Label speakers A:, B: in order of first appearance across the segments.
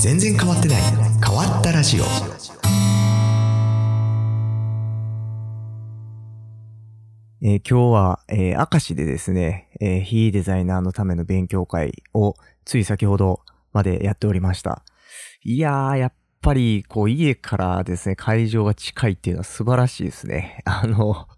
A: 全然変わってない変わったラジオ
B: えー今日は、えー、明石でですね、えー非デザイナーのための勉強会をつい先ほどまでやっておりました。いやー、やっぱり、こう、家からですね、会場が近いっていうのは素晴らしいですね。あの、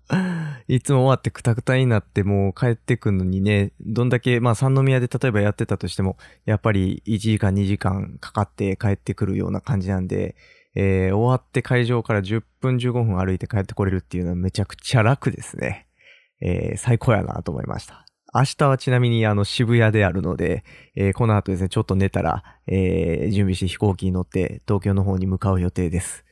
B: いつも終わってクタクタになってもう帰ってくるのにね、どんだけ、まあ三宮で例えばやってたとしても、やっぱり1時間2時間かかって帰ってくるような感じなんで、えー終わって会場から10分15分歩いて帰ってこれるっていうのはめちゃくちゃ楽ですね。えー最高やなと思いました。明日はちなみにあの渋谷であるので、えーこの後ですね、ちょっと寝たら、えー準備して飛行機に乗って東京の方に向かう予定です。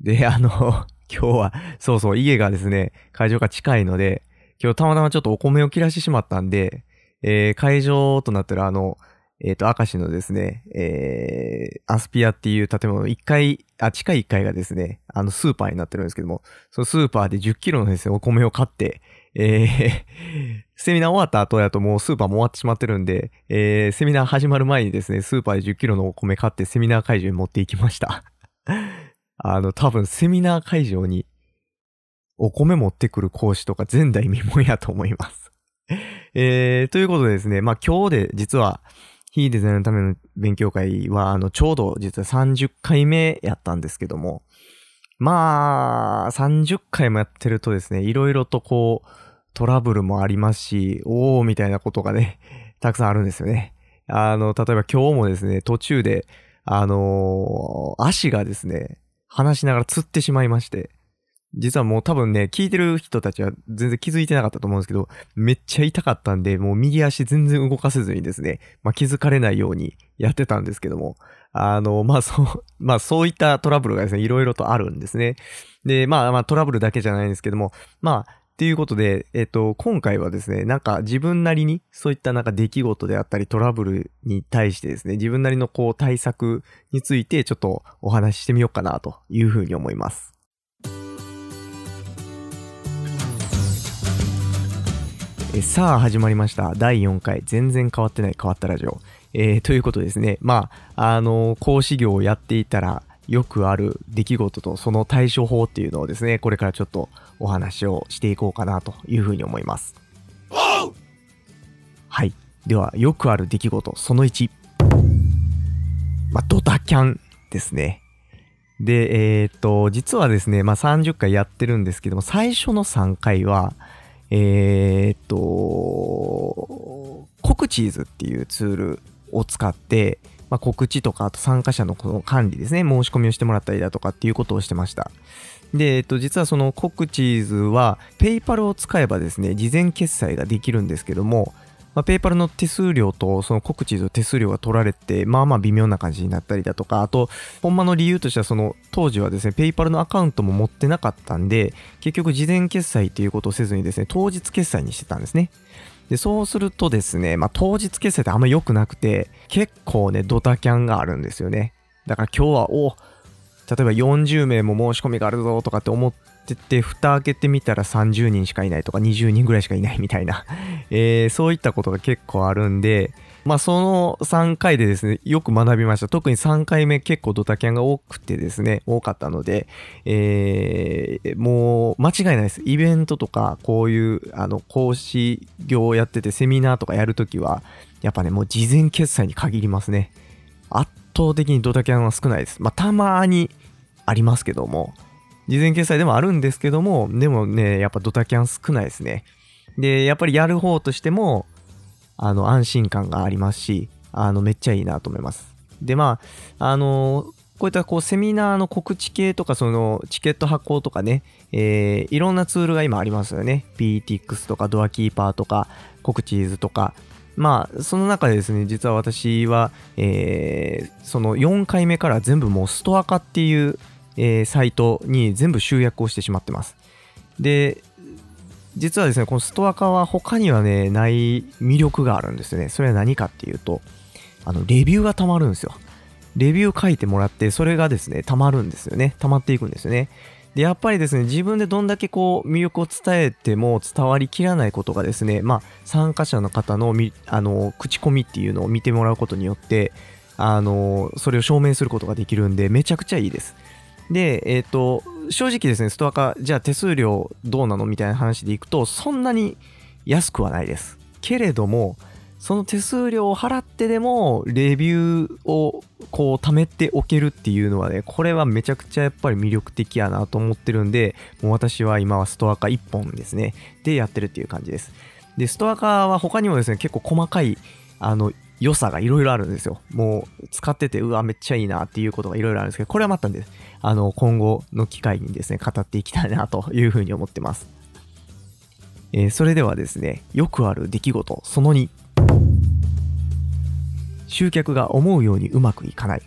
B: で、あの、今日は、そうそう、家がですね、会場が近いので、今日たまたまちょっとお米を切らしてしまったんで、えー会場となったらあの、えっ、と、明石のですね、えーアスピアっていう建物の、1階、あ、地下1階がですね、あの、スーパーになってるんですけども、そのスーパーで10キロのですね、お米を買って、えー セミナー終わった後やともうスーパーも終わってしまってるんで、えーセミナー始まる前にですね、スーパーで10キロのお米買ってセミナー会場に持っていきました。あの、多分セミナー会場にお米持ってくる講師とか前代未聞やと思います。えー、ということでですね、まあ今日で実は、非デザインのための勉強会は、あの、ちょうど実は30回目やったんですけども、まあ、30回もやってるとですね、いろいろとこう、トラブルもありますし、おーみたいなことがね、たくさんあるんですよね。あの、例えば今日もですね、途中で、あのー足がですね、話しながら釣ってしまいまして、実はもう多分ね、聞いてる人たちは全然気づいてなかったと思うんですけど、めっちゃ痛かったんで、もう右足全然動かせずにですね、まあ、気づかれないようにやってたんですけども、あの、まあ、そう、まあ、そういったトラブルがですね、いろいろとあるんですね。で、まあ、まあ、トラブルだけじゃないんですけども、まあ、っていうことで、えっと、今回はですね、なんか自分なりに、そういったなんか出来事であったりトラブルに対してですね、自分なりのこう対策についてちょっとお話ししてみようかなというふうに思います。えさあ始まりました。第4回、全然変わってない変わったラジオ。えーということですね。まあ、あの、講師業をやっていたら、よくある出来事とその対処法っていうのをですね、これからちょっとお話をしていこうかなというふうに思います。はい。では、よくある出来事、その1。まあ、ドタキャンですね。で、えーっと、実はですね、まあ、30回やってるんですけども、最初の3回は、えーっと、コクチーズっていうツールを使って、まあ、告知とか、あと参加者のこの管理ですね、申し込みをしてもらったりだとかっていうことをしてました。で、えっと、実はそのコクチーズは、ペイパルを使えばですね、事前決済ができるんですけども、まあ、ペイパルの手数料とそのコクチーズの手数料が取られて、まあまあ微妙な感じになったりだとか、あと、ほんまの理由としては、その当時はですね、ペイパルのアカウントも持ってなかったんで、結局事前決済っていうことをせずにですね、当日決済にしてたんですね。で、そうするとですね、まあ当日決済ってあんま良くなくて、結構ね、ドタキャンがあるんですよね。だから今日は、お例えば40名も申し込みがあるぞとかって思ってて、蓋開けてみたら30人しかいないとか20人ぐらいしかいないみたいな、えーそういったことが結構あるんで、まあその3回でですね、よく学びました。特に3回目結構ドタキャンが多くてですね、多かったので、えーもう間違いないです。イベントとか、こういうあの講師業をやっててセミナーとかやるときは、やっぱね、もう事前決済に限りますね。圧倒的にドタキャンは少ないです。まあたまにありますけども、事前決済でもあるんですけども、でもね、やっぱドタキャン少ないですね。で、やっぱりやる方としても、あの、安心感がありますし、あの、めっちゃいいなと思います。で、まあ、あのこういったこうセミナーの告知系とか、そのチケット発行とかね、えーいろんなツールが今ありますよね。PTX とかドアキーパーとか、コクチーズとか。まあ、その中でですね、実は私は、えーその4回目から全部もうストア化っていう、えーサイトに全部集約をしてしまってます。で、実はですね、このストア化は他にはね、ない魅力があるんですよね。それは何かっていうと、あの、レビューが溜まるんですよ。レビュー書いてもらって、それがですね、溜まるんですよね。溜まっていくんですよね。で、やっぱりですね、自分でどんだけこう、魅力を伝えても伝わりきらないことがですね、まあ、参加者の方のみ、あの、口コミっていうのを見てもらうことによって、あのそれを証明することができるんでめちゃくちゃいいですでえっ、と正直ですねストア化じゃあ手数料どうなのみたいな話でいくとそんなに安くはないです。けれどもその手数料を払ってでもレビューをこう貯めておけるっていうのはねこれはめちゃくちゃやっぱり魅力的やなと思ってるんでもう私は今はストア化1本ですね。でやってるっていう感じです。でストア化は他にもですね結構細かいあの良さがいろいろあるんですよ。もう使ってて、うわ、めっちゃいいなっていうことがいろいろあるんですけど、これはまたね、あの、今後の機会にですね、語っていきたいなというふうに思ってます。えー、それではですね、よくある出来事、その2。集客が思うようにうまくいかない。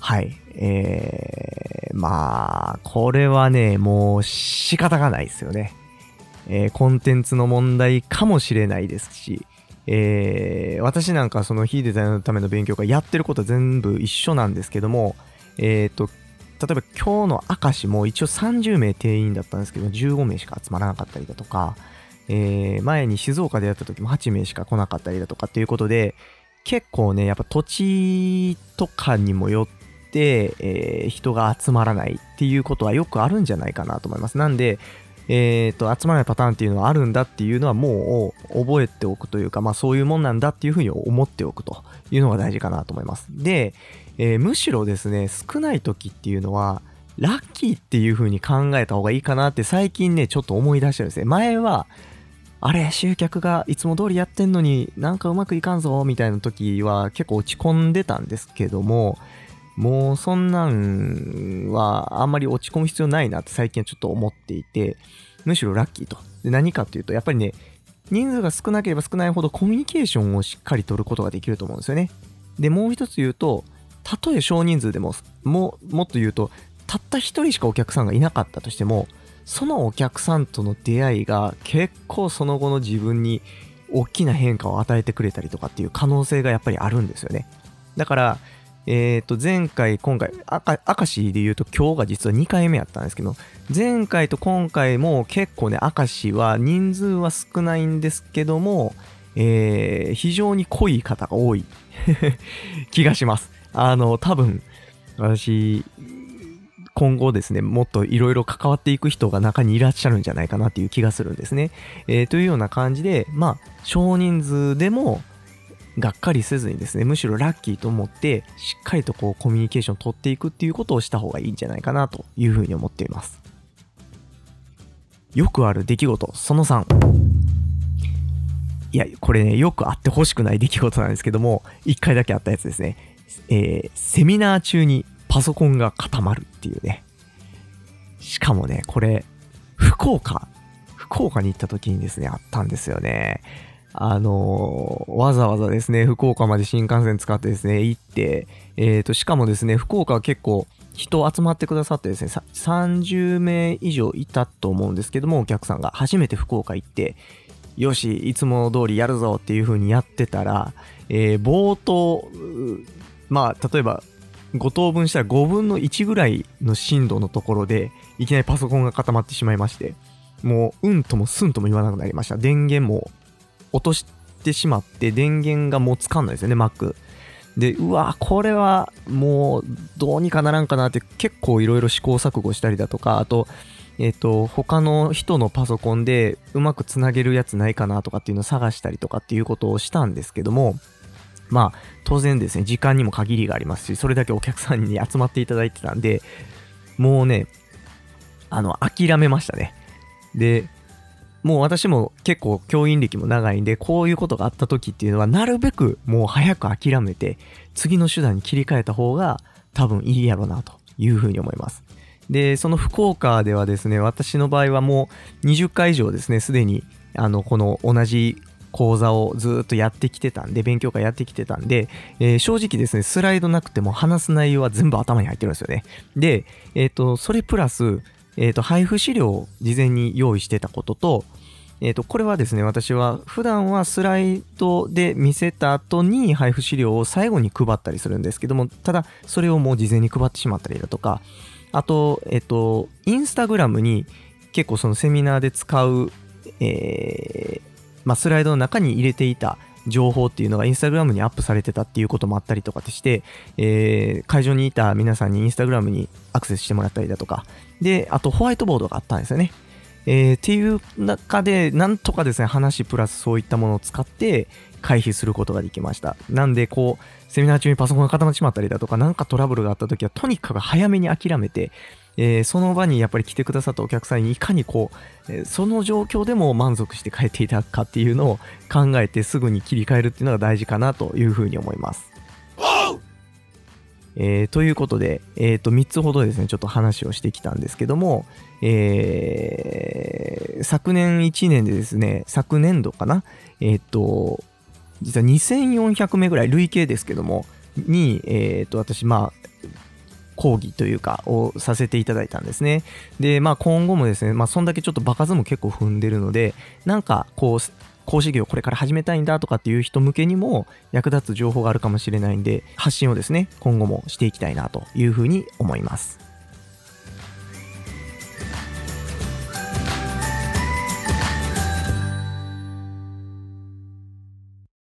B: はい。えー、まあ、これはね、もう仕方がないですよね。えー、コンテンツの問題かもしれないですし、えー、私なんかその非デザイナーのための勉強会やってることは全部一緒なんですけども、えっ、ー、と、例えば今日の明石も一応30名定員だったんですけど、15名しか集まらなかったりだとか、えー、前に静岡でやった時も8名しか来なかったりだとかっていうことで、結構ね、やっぱ土地とかにもよって、えー、人が集まらないっていうことはよくあるんじゃないかなと思います。なんで、えー、と、集まらないパターンっていうのはあるんだっていうのはもう覚えておくというか、まあそういうもんなんだっていうふうに思っておくというのが大事かなと思います。で、えー、むしろですね、少ない時っていうのは、ラッキーっていうふうに考えた方がいいかなって最近ね、ちょっと思い出してるんですね。前は、あれ、集客がいつも通りやってんのになんかうまくいかんぞ、みたいな時は結構落ち込んでたんですけども、もうそんなんはあんまり落ち込む必要ないなって最近はちょっと思っていて、むしろラッキーと。で何かっていうと、やっぱりね、人数が少なければ少ないほどコミュニケーションをしっかり取ることができると思うんですよね。で、もう一つ言うと、たとえ少人数でも、ももっと言うと、たった一人しかお客さんがいなかったとしても、そのお客さんとの出会いが結構その後の自分に大きな変化を与えてくれたりとかっていう可能性がやっぱりあるんですよね。だから、えっ、ー、と、前回、今回、赤明石で言うと今日が実は2回目やったんですけど、前回と今回も結構ね、明石は人数は少ないんですけども、えー、非常に濃い方が多い 気がします。あの、多分、私、今後ですね、もっといろいろ関わっていく人が中にいらっしゃるんじゃないかなっていう気がするんですね。えー、というような感じで、まあ、少人数でも、がっかりせずにですね、むしろラッキーと思って、しっかりとこうコミュニケーションを取っていくっていうことをした方がいいんじゃないかなというふうに思っています。よくある出来事、その3。いや、これね、よくあってほしくない出来事なんですけども、1回だけあったやつですね。えー、セミナー中にパソコンが固まるっていうね。しかもね、これ、福岡、福岡に行った時にですね、あったんですよね。あのー、わざわざですね、福岡まで新幹線使ってですね、行って、えっ、ー、と、しかもですね、福岡は結構人集まってくださってですね、30名以上いたと思うんですけども、お客さんが初めて福岡行って、よし、いつも通りやるぞっていう風にやってたら、えー、冒頭、まあ、例えば5等分したら5分の1ぐらいの震度のところで、いきなりパソコンが固まってしまいまして、もう、うんともすんとも言わなくなりました。電源も落としてしまって、電源がもうつかんないですよね、Mac。で、うわ、これはもうどうにかならんかなって結構いろいろ試行錯誤したりだとか、あと、えっ、ー、と、他の人のパソコンでうまくつなげるやつないかなとかっていうのを探したりとかっていうことをしたんですけども、まあ、当然ですね、時間にも限りがありますし、それだけお客さんに集まっていただいてたんで、もうね、あの、諦めましたね。で、もう私も結構教員歴も長いんで、こういうことがあった時っていうのは、なるべくもう早く諦めて、次の手段に切り替えた方が多分いいやろなというふうに思います。で、その福岡ではですね、私の場合はもう20回以上ですね、すでに、あの、この同じ講座をずっとやってきてたんで、勉強会やってきてたんで、えー、正直ですね、スライドなくても話す内容は全部頭に入ってるんですよね。で、えっ、ー、と、それプラス、えっ、ー、と、配布資料を事前に用意してたことと、えっ、と、これはですね、私は普段はスライドで見せた後に配布資料を最後に配ったりするんですけども、ただ、それをもう事前に配ってしまったりだとか、あと、えっ、と、インスタグラムに結構そのセミナーで使う、えー、まあ、スライドの中に入れていた情報っていうのがインスタグラムにアップされてたっていうこともあったりとかして、えー、会場にいた皆さんにインスタグラムにアクセスしてもらったりだとか、で、あとホワイトボードがあったんですよね。えー、っていう中で、なんとかですね、話プラスそういったものを使って回避することができました。なんで、こう、セミナー中にパソコンが固まってしまったりだとか、なんかトラブルがあった時は、とにかく早めに諦めて、えー、その場にやっぱり来てくださったお客さんにいかにこう、えー、その状況でも満足して帰っていただくかっていうのを考えてすぐに切り替えるっていうのが大事かなというふうに思います。えー、ということで、えー、と3つほどですね、ちょっと話をしてきたんですけども、えー、昨年1年でですね、昨年度かな、えっ、ー、と、実は2400名ぐらい、累計ですけども、に、えっ、ー、と、私、まあ、講義というか、をさせていただいたんですね。で、まあ今後もですね、まあそんだけちょっと場数も結構踏んでるので、なんかこう、講師業これから始めたいんだとかっていう人向けにも役立つ情報があるかもしれないんで、発信をですね、今後もしていきたいなというふうに思います。